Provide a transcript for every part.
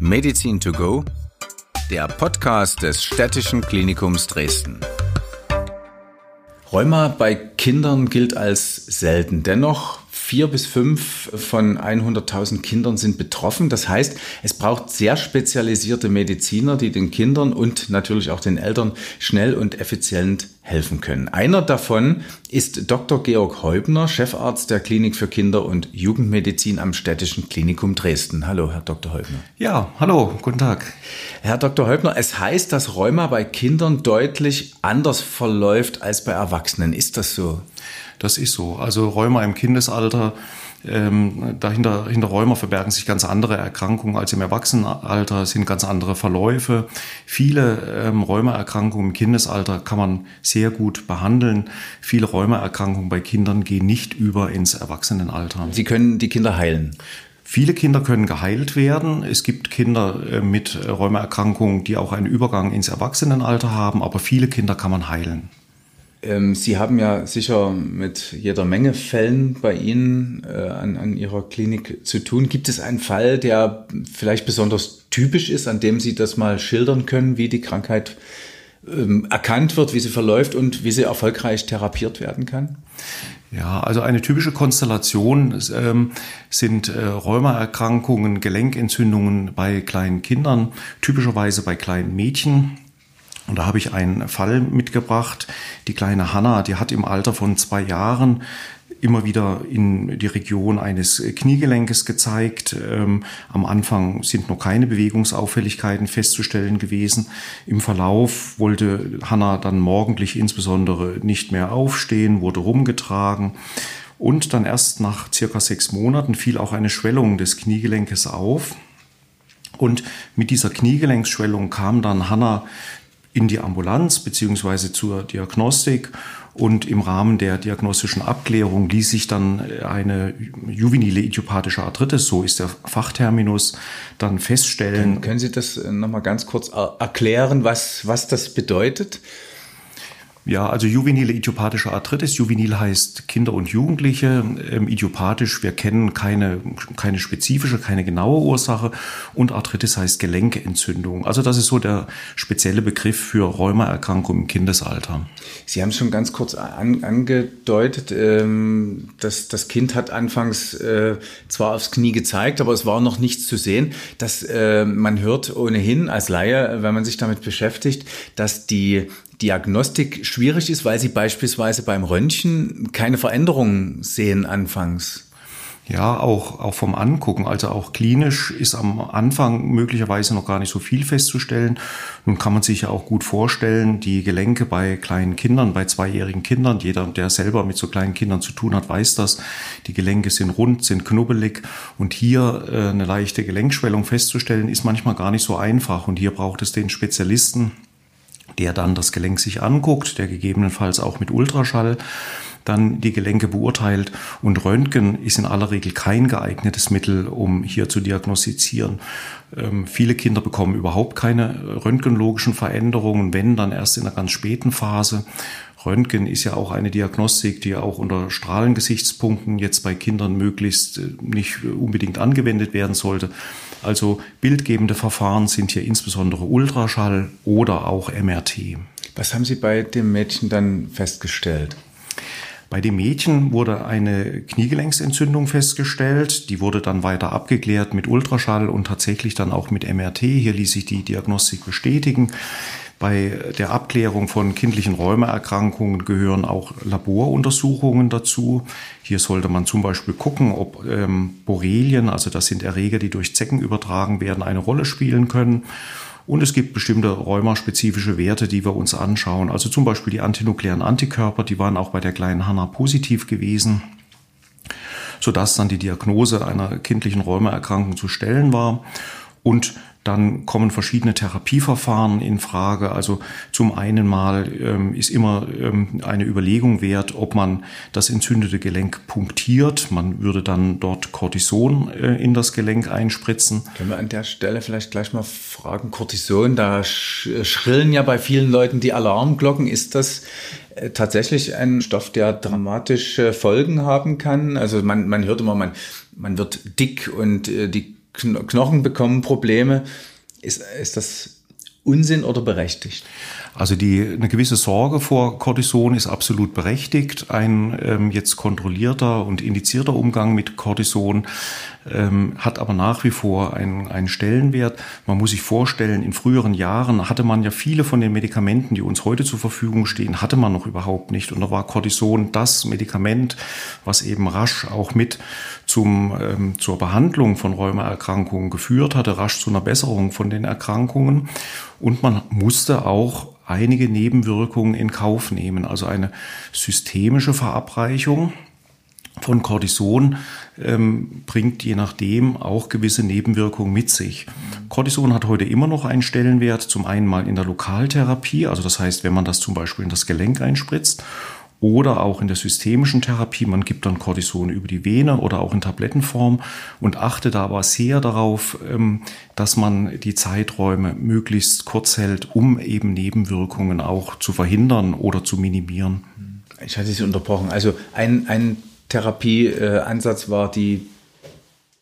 Medizin to go, der Podcast des Städtischen Klinikums Dresden. Rheuma bei Kindern gilt als selten. Dennoch vier bis fünf von 100.000 Kindern sind betroffen. Das heißt, es braucht sehr spezialisierte Mediziner, die den Kindern und natürlich auch den Eltern schnell und effizient helfen können. Einer davon ist Dr. Georg Heubner, Chefarzt der Klinik für Kinder- und Jugendmedizin am Städtischen Klinikum Dresden. Hallo, Herr Dr. Heubner. Ja, hallo, guten Tag. Herr Dr. Heubner, es heißt, dass Rheuma bei Kindern deutlich anders verläuft als bei Erwachsenen. Ist das so? Das ist so. Also Rheuma im Kindesalter, ähm, dahinter hinter Rheuma verbergen sich ganz andere Erkrankungen als im Erwachsenenalter, sind ganz andere Verläufe. Viele ähm, Rheumaerkrankungen im Kindesalter kann man sehr gut behandeln. Viele Rheumaerkrankungen bei Kindern gehen nicht über ins Erwachsenenalter. Sie können die Kinder heilen. Viele Kinder können geheilt werden. Es gibt Kinder äh, mit Rheumaerkrankungen, die auch einen Übergang ins Erwachsenenalter haben, aber viele Kinder kann man heilen. Ähm, Sie haben ja sicher mit jeder Menge Fällen bei Ihnen äh, an, an Ihrer Klinik zu tun. Gibt es einen Fall, der vielleicht besonders typisch ist, an dem Sie das mal schildern können, wie die Krankheit ähm, erkannt wird, wie sie verläuft und wie sie erfolgreich therapiert werden kann? Ja, also eine typische Konstellation ähm, sind äh, Rheumaerkrankungen, Gelenkentzündungen bei kleinen Kindern, typischerweise bei kleinen Mädchen. Und da habe ich einen Fall mitgebracht. Die kleine Hanna, die hat im Alter von zwei Jahren immer wieder in die Region eines Kniegelenkes gezeigt. Ähm, am Anfang sind noch keine Bewegungsauffälligkeiten festzustellen gewesen. Im Verlauf wollte Hanna dann morgendlich insbesondere nicht mehr aufstehen, wurde rumgetragen. Und dann erst nach circa sechs Monaten fiel auch eine Schwellung des Kniegelenkes auf. Und mit dieser Kniegelenksschwellung kam dann Hanna in die Ambulanz beziehungsweise zur Diagnostik und im Rahmen der diagnostischen Abklärung ließ sich dann eine juvenile idiopathische Arthritis, so ist der Fachterminus, dann feststellen. Können, können Sie das nochmal ganz kurz erklären, was, was das bedeutet? Ja, also juvenile idiopathische Arthritis. Juvenil heißt Kinder und Jugendliche. Ähm, idiopathisch, wir kennen keine, keine spezifische, keine genaue Ursache. Und Arthritis heißt Gelenkentzündung. Also das ist so der spezielle Begriff für Rheumaerkrankung im Kindesalter. Sie haben es schon ganz kurz an, angedeutet, ähm, dass das Kind hat anfangs äh, zwar aufs Knie gezeigt, aber es war noch nichts zu sehen. Dass äh, man hört ohnehin als Laie, wenn man sich damit beschäftigt, dass die Diagnostik schwierig ist, weil Sie beispielsweise beim Röntgen keine Veränderungen sehen anfangs. Ja, auch, auch vom Angucken, also auch klinisch ist am Anfang möglicherweise noch gar nicht so viel festzustellen. Nun kann man sich ja auch gut vorstellen, die Gelenke bei kleinen Kindern, bei zweijährigen Kindern, jeder, der selber mit so kleinen Kindern zu tun hat, weiß das. Die Gelenke sind rund, sind knubbelig und hier äh, eine leichte Gelenkschwellung festzustellen, ist manchmal gar nicht so einfach und hier braucht es den Spezialisten, der dann das Gelenk sich anguckt, der gegebenenfalls auch mit Ultraschall dann die Gelenke beurteilt. Und Röntgen ist in aller Regel kein geeignetes Mittel, um hier zu diagnostizieren. Ähm, viele Kinder bekommen überhaupt keine röntgenologischen Veränderungen, wenn dann erst in einer ganz späten Phase. Röntgen ist ja auch eine Diagnostik, die auch unter Strahlengesichtspunkten jetzt bei Kindern möglichst äh, nicht unbedingt angewendet werden sollte. Also bildgebende Verfahren sind hier insbesondere Ultraschall oder auch MRT. Was haben Sie bei dem Mädchen dann festgestellt? Bei dem Mädchen wurde eine Kniegelenksentzündung festgestellt. Die wurde dann weiter abgeklärt mit Ultraschall und tatsächlich dann auch mit MRT. Hier ließ sich die Diagnostik bestätigen. Bei der Abklärung von kindlichen Rheumaerkrankungen gehören auch Laboruntersuchungen dazu. Hier sollte man zum Beispiel gucken, ob ähm, Borrelien, also das sind Erreger, die durch Zecken übertragen werden, eine Rolle spielen können. Und es gibt bestimmte rheumaspezifische Werte, die wir uns anschauen. Also zum Beispiel die antinuklearen Antikörper, die waren auch bei der kleinen Hanna positiv gewesen, sodass dann die Diagnose einer kindlichen Rheumaerkrankung zu stellen war. Und dann kommen verschiedene Therapieverfahren in Frage. Also zum einen mal ähm, ist immer ähm, eine Überlegung wert, ob man das entzündete Gelenk punktiert. Man würde dann dort Cortison äh, in das Gelenk einspritzen. Können wir an der Stelle vielleicht gleich mal fragen, Cortison, da schrillen ja bei vielen Leuten die Alarmglocken. Ist das äh, tatsächlich ein Stoff, der dramatische Folgen haben kann? Also man, man hört immer, man, man wird dick und äh, die Knochen bekommen Probleme. Ist, ist das Unsinn oder berechtigt? Also die, eine gewisse Sorge vor Cortison ist absolut berechtigt. Ein ähm, jetzt kontrollierter und indizierter Umgang mit Cortison ähm, hat aber nach wie vor einen, einen Stellenwert. Man muss sich vorstellen, in früheren Jahren hatte man ja viele von den Medikamenten, die uns heute zur Verfügung stehen, hatte man noch überhaupt nicht. Und da war Cortison das Medikament, was eben rasch auch mit zum, ähm, zur Behandlung von Rheumaerkrankungen geführt hatte, rasch zu einer Besserung von den Erkrankungen. Und man musste auch einige Nebenwirkungen in Kauf nehmen. Also eine systemische Verabreichung von Cortison ähm, bringt je nachdem auch gewisse Nebenwirkungen mit sich. Cortison hat heute immer noch einen Stellenwert, zum einen mal in der Lokaltherapie, also das heißt, wenn man das zum Beispiel in das Gelenk einspritzt oder auch in der systemischen Therapie. Man gibt dann Cortison über die Vene oder auch in Tablettenform und achtet aber sehr darauf, ähm, dass man die Zeiträume möglichst kurz hält, um eben Nebenwirkungen auch zu verhindern oder zu minimieren. Ich hatte Sie unterbrochen. Also ein, ein Therapieansatz war die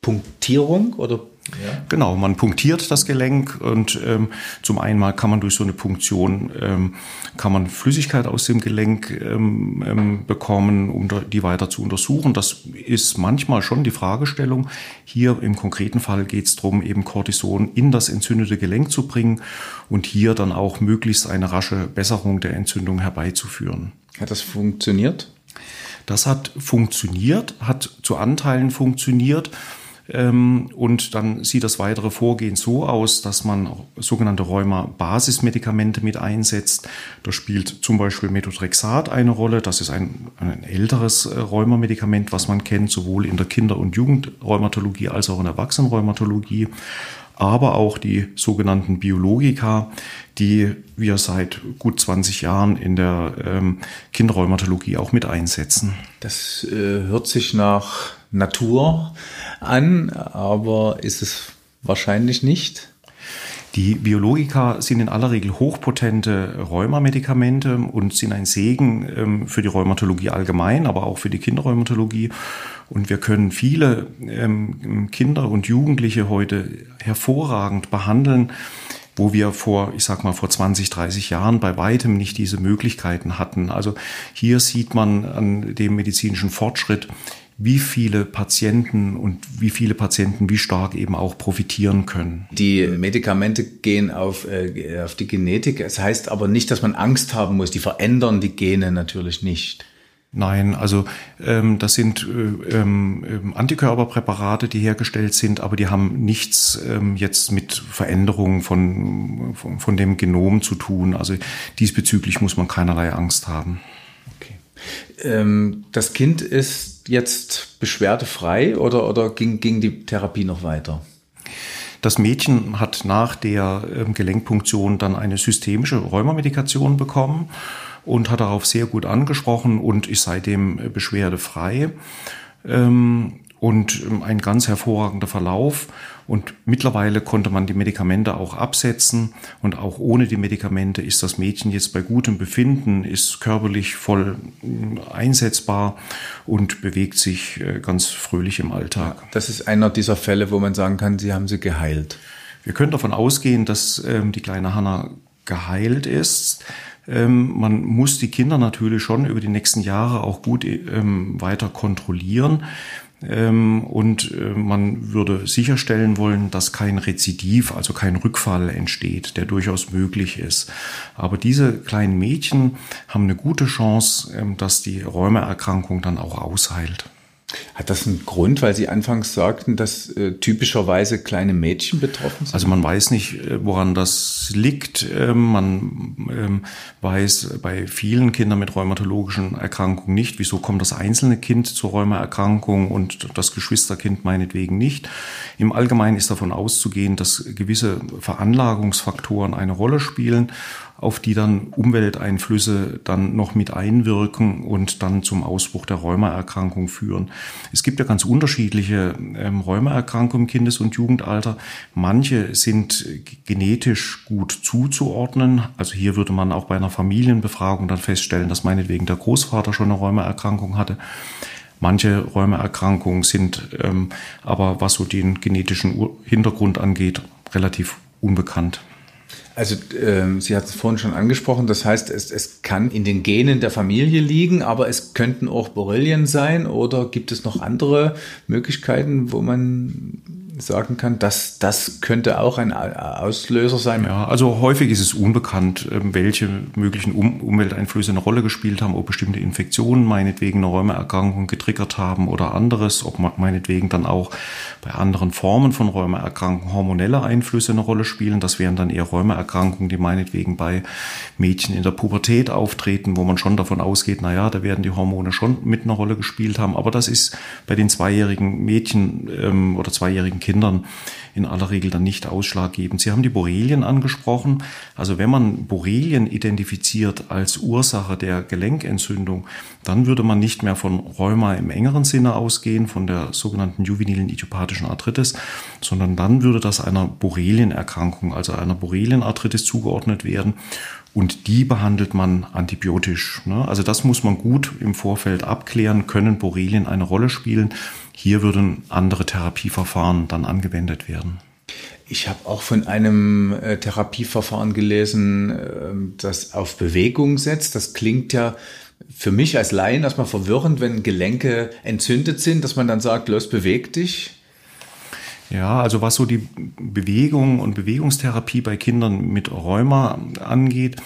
Punktierung oder ja. Genau, man punktiert das Gelenk und ähm, zum einen mal kann man durch so eine Punktion ähm, kann man Flüssigkeit aus dem Gelenk ähm, ähm, bekommen, um die weiter zu untersuchen. Das ist manchmal schon die Fragestellung. Hier im konkreten Fall geht es darum, eben Cortison in das entzündete Gelenk zu bringen und hier dann auch möglichst eine rasche Besserung der Entzündung herbeizuführen. Hat das funktioniert? Das hat funktioniert, hat zu Anteilen funktioniert. Ähm, und dann sieht das weitere Vorgehen so aus, dass man sogenannte Rheuma-Basismedikamente mit einsetzt. Da spielt zum Beispiel Methotrexat eine Rolle. Das ist ein, ein älteres äh, Rheumamedikament, was man kennt, sowohl in der Kinder- und Jugendrheumatologie als auch in der Erwachsenenrheumatologie aber auch die sogenannten Biologika, die wir seit gut 20 Jahren in der ähm, Kinderrheumatologie auch mit einsetzen. Das äh, hört sich nach Natur an, aber ist es wahrscheinlich nicht. Die Biologika sind in aller Regel hochpotente Rheumamedikamente und sind ein Segen ähm, für die Rheumatologie allgemein, aber auch für die Kinderrheumatologie. Und wir können viele ähm, Kinder und Jugendliche heute hervorragend behandeln, wo wir vor, ich sag mal, vor 20, 30 Jahren bei weitem nicht diese Möglichkeiten hatten. Also hier sieht man an dem medizinischen Fortschritt, wie viele Patienten und wie viele Patienten wie stark eben auch profitieren können. Die Medikamente gehen auf, äh, auf die Genetik. Es heißt aber nicht, dass man Angst haben muss. Die verändern die Gene natürlich nicht. Nein, also ähm, das sind äh, ähm, ähm, Antikörperpräparate, die hergestellt sind, aber die haben nichts ähm, jetzt mit Veränderungen von, von, von dem Genom zu tun. Also diesbezüglich muss man keinerlei Angst haben. Ähm, das Kind ist jetzt beschwerdefrei oder, oder ging, ging die Therapie noch weiter? Das Mädchen hat nach der ähm, Gelenkpunktion dann eine systemische Rheumamedikation bekommen und hat darauf sehr gut angesprochen und ist seitdem äh, beschwerdefrei. Ähm, und ähm, ein ganz hervorragender Verlauf. Und mittlerweile konnte man die Medikamente auch absetzen. Und auch ohne die Medikamente ist das Mädchen jetzt bei gutem Befinden, ist körperlich voll äh, einsetzbar und bewegt sich äh, ganz fröhlich im Alltag. Das ist einer dieser Fälle, wo man sagen kann, Sie haben sie geheilt. Wir können davon ausgehen, dass ähm, die kleine Hanna geheilt ist. Ähm, man muss die Kinder natürlich schon über die nächsten Jahre auch gut ähm, weiter kontrollieren. Ähm, und äh, man würde sicherstellen wollen, dass kein Rezidiv, also kein Rückfall entsteht, der durchaus möglich ist. Aber diese kleinen Mädchen haben eine gute Chance, ähm, dass die Rheumaerkrankung dann auch ausheilt. Hat das einen Grund, weil Sie anfangs sagten, dass äh, typischerweise kleine Mädchen betroffen sind? Also man weiß nicht, äh, woran das liegt. Ähm, man ähm, weiß bei vielen Kindern mit rheumatologischen Erkrankungen nicht, wieso kommt das einzelne Kind zur Rheumaerkrankung und das Geschwisterkind meinetwegen nicht. Im Allgemeinen ist davon auszugehen, dass gewisse Veranlagungsfaktoren eine Rolle spielen auf die dann Umwelteinflüsse dann noch mit einwirken und dann zum Ausbruch der Rheumaerkrankung führen. Es gibt ja ganz unterschiedliche ähm, Rheumaerkrankungen im Kindes- und Jugendalter. Manche sind genetisch gut zuzuordnen. Also hier würde man auch bei einer Familienbefragung dann feststellen, dass meinetwegen der Großvater schon eine Rheumaerkrankung hatte. Manche Rheumaerkrankungen sind ähm, aber, was so den genetischen Hintergrund angeht, relativ unbekannt. Also äh, Sie hatten es vorhin schon angesprochen, das heißt, es, es kann in den Genen der Familie liegen, aber es könnten auch Borrelien sein oder gibt es noch andere Möglichkeiten, wo man sagen kann, dass das könnte auch ein Auslöser sein? Ja, also häufig ist es unbekannt, ähm, welche möglichen um Umwelteinflüsse eine Rolle gespielt haben, ob bestimmte Infektionen meinetwegen eine Rheumaerkrankung getriggert haben oder anderes, ob meinetwegen dann auch bei anderen Formen von Rheumaerkrankungen hormonelle Einflüsse eine Rolle spielen. Das wären dann eher Rheumaerkrankungen, die meinetwegen bei Mädchen in der Pubertät auftreten, wo man schon davon ausgeht, na ja, da werden die Hormone schon mit einer Rolle gespielt haben. Aber das ist bei den zweijährigen Mädchen ähm, oder zweijährigen Kindern in aller Regel dann nicht ausschlaggebend. Sie haben die Borrelien angesprochen. Also wenn man Borrelien identifiziert als Ursache der Gelenkentzündung, dann würde man nicht mehr von Rheuma im engeren Sinne ausgehen, von der sogenannten juvenilen idiopathischen Arthritis, sondern dann würde das einer Borrelienerkrankung, also einer Borrelienarthritis zugeordnet werden. Und die behandelt man antibiotisch. Ne? Also das muss man gut im Vorfeld abklären. Können Borrelien eine Rolle spielen? Hier würden andere Therapieverfahren dann angewendet werden. Ich habe auch von einem äh, Therapieverfahren gelesen, äh, das auf Bewegung setzt. Das klingt ja für mich als Laien erstmal verwirrend, wenn Gelenke entzündet sind, dass man dann sagt, los, beweg dich. Ja, also was so die Bewegung und Bewegungstherapie bei Kindern mit Rheuma angeht,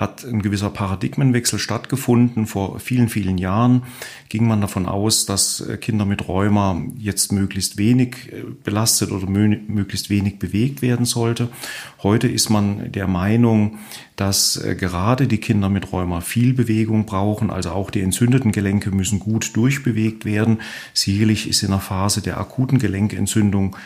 hat ein gewisser Paradigmenwechsel stattgefunden. Vor vielen, vielen Jahren ging man davon aus, dass äh, Kinder mit Rheuma jetzt möglichst wenig äh, belastet oder möglichst wenig bewegt werden sollte. Heute ist man der Meinung, dass äh, gerade die Kinder mit Rheuma viel Bewegung brauchen, also auch die entzündeten Gelenke müssen gut durchbewegt werden. Sicherlich ist in der Phase der akuten Gelenkentzündung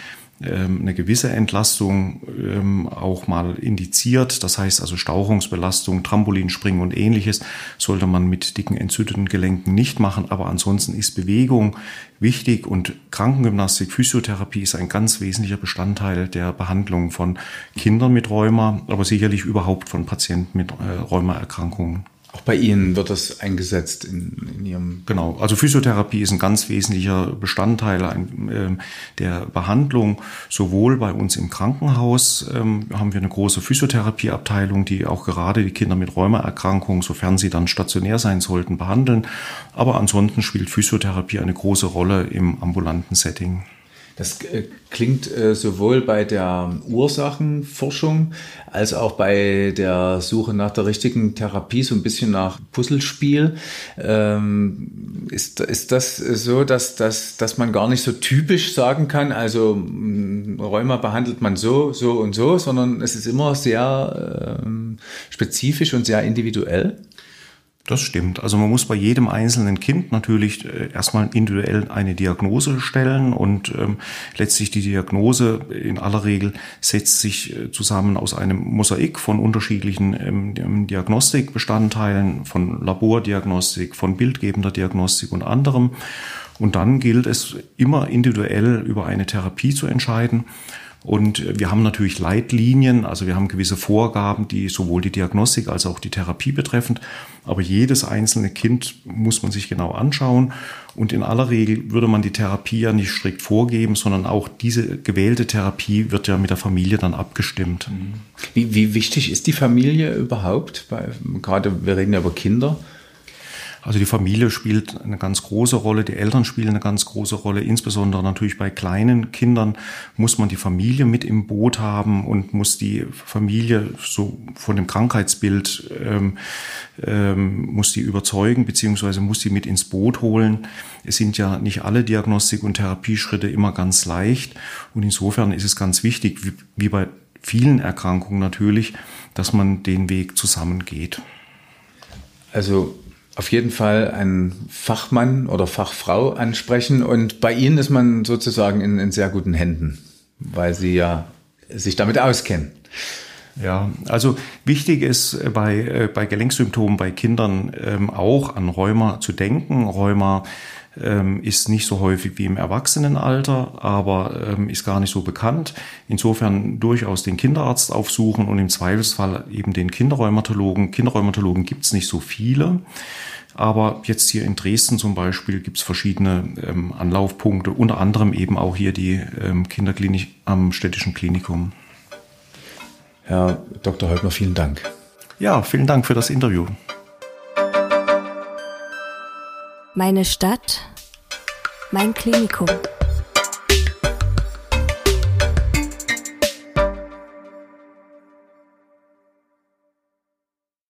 eine gewisse Entlastung ähm, auch mal indiziert. Das heißt also Stauchungsbelastung, Trampolinspringen und ähnliches sollte man mit dicken entzündeten Gelenken nicht machen. Aber ansonsten ist Bewegung wichtig und Krankengymnastik, Physiotherapie ist ein ganz wesentlicher Bestandteil der Behandlung von Kindern mit Rheuma, aber sicherlich überhaupt von Patienten mit äh, Rheumaerkrankungen. Auch bei Ihnen wird das eingesetzt in, in Ihrem. Genau, also Physiotherapie ist ein ganz wesentlicher Bestandteil ein, äh, der Behandlung. Sowohl bei uns im Krankenhaus ähm, haben wir eine große Physiotherapieabteilung, die auch gerade die Kinder mit Rheumaerkrankungen, sofern sie dann stationär sein sollten, behandeln. Aber ansonsten spielt Physiotherapie eine große Rolle im ambulanten Setting. Das äh, klingt äh, sowohl bei der Ursachenforschung als auch bei der Suche nach der richtigen Therapie so ein bisschen nach Puzzlespiel. Ähm, ist, ist das so, dass, dass, dass man gar nicht so typisch sagen kann, also mm, Rheuma behandelt man so, so und so, sondern es ist immer sehr ähm, spezifisch und sehr individuell? Das stimmt. Also man muss bei jedem einzelnen Kind natürlich äh, erstmal individuell eine Diagnose stellen und ähm, letztlich die Diagnose in aller Regel setzt sich äh, zusammen aus einem Mosaik von unterschiedlichen ähm, Diagnostikbestandteilen, von Labordiagnostik, von bildgebender Diagnostik und anderem. Und dann gilt es immer individuell über eine Therapie zu entscheiden. Und wir haben natürlich Leitlinien, also wir haben gewisse Vorgaben, die sowohl die Diagnostik als auch die Therapie betreffend. Aber jedes einzelne Kind muss man sich genau anschauen. Und in aller Regel würde man die Therapie ja nicht strikt vorgeben, sondern auch diese gewählte Therapie wird ja mit der Familie dann abgestimmt. Wie, wie wichtig ist die Familie überhaupt? Bei, gerade wir reden ja über Kinder. Also die Familie spielt eine ganz große Rolle, die Eltern spielen eine ganz große Rolle. Insbesondere natürlich bei kleinen Kindern muss man die Familie mit im Boot haben und muss die Familie so von dem Krankheitsbild ähm, ähm, muss die überzeugen beziehungsweise muss die mit ins Boot holen. Es sind ja nicht alle Diagnostik- und Therapieschritte immer ganz leicht und insofern ist es ganz wichtig, wie, wie bei vielen Erkrankungen natürlich, dass man den Weg zusammengeht. Also auf jeden Fall einen Fachmann oder Fachfrau ansprechen. Und bei Ihnen ist man sozusagen in, in sehr guten Händen, weil Sie ja sich damit auskennen. Ja, also wichtig ist bei, äh, bei Gelenksymptomen bei Kindern ähm, auch an Rheuma zu denken. Rheuma ähm, ist nicht so häufig wie im Erwachsenenalter, aber ähm, ist gar nicht so bekannt. Insofern durchaus den Kinderarzt aufsuchen und im Zweifelsfall eben den Kinderrheumatologen. Kinderrheumatologen gibt es nicht so viele. Aber jetzt hier in Dresden zum Beispiel gibt es verschiedene ähm, Anlaufpunkte, unter anderem eben auch hier die ähm, Kinderklinik am städtischen Klinikum. Herr Dr. Holtmer, vielen Dank. Ja, vielen Dank für das Interview. Meine Stadt, mein Klinikum.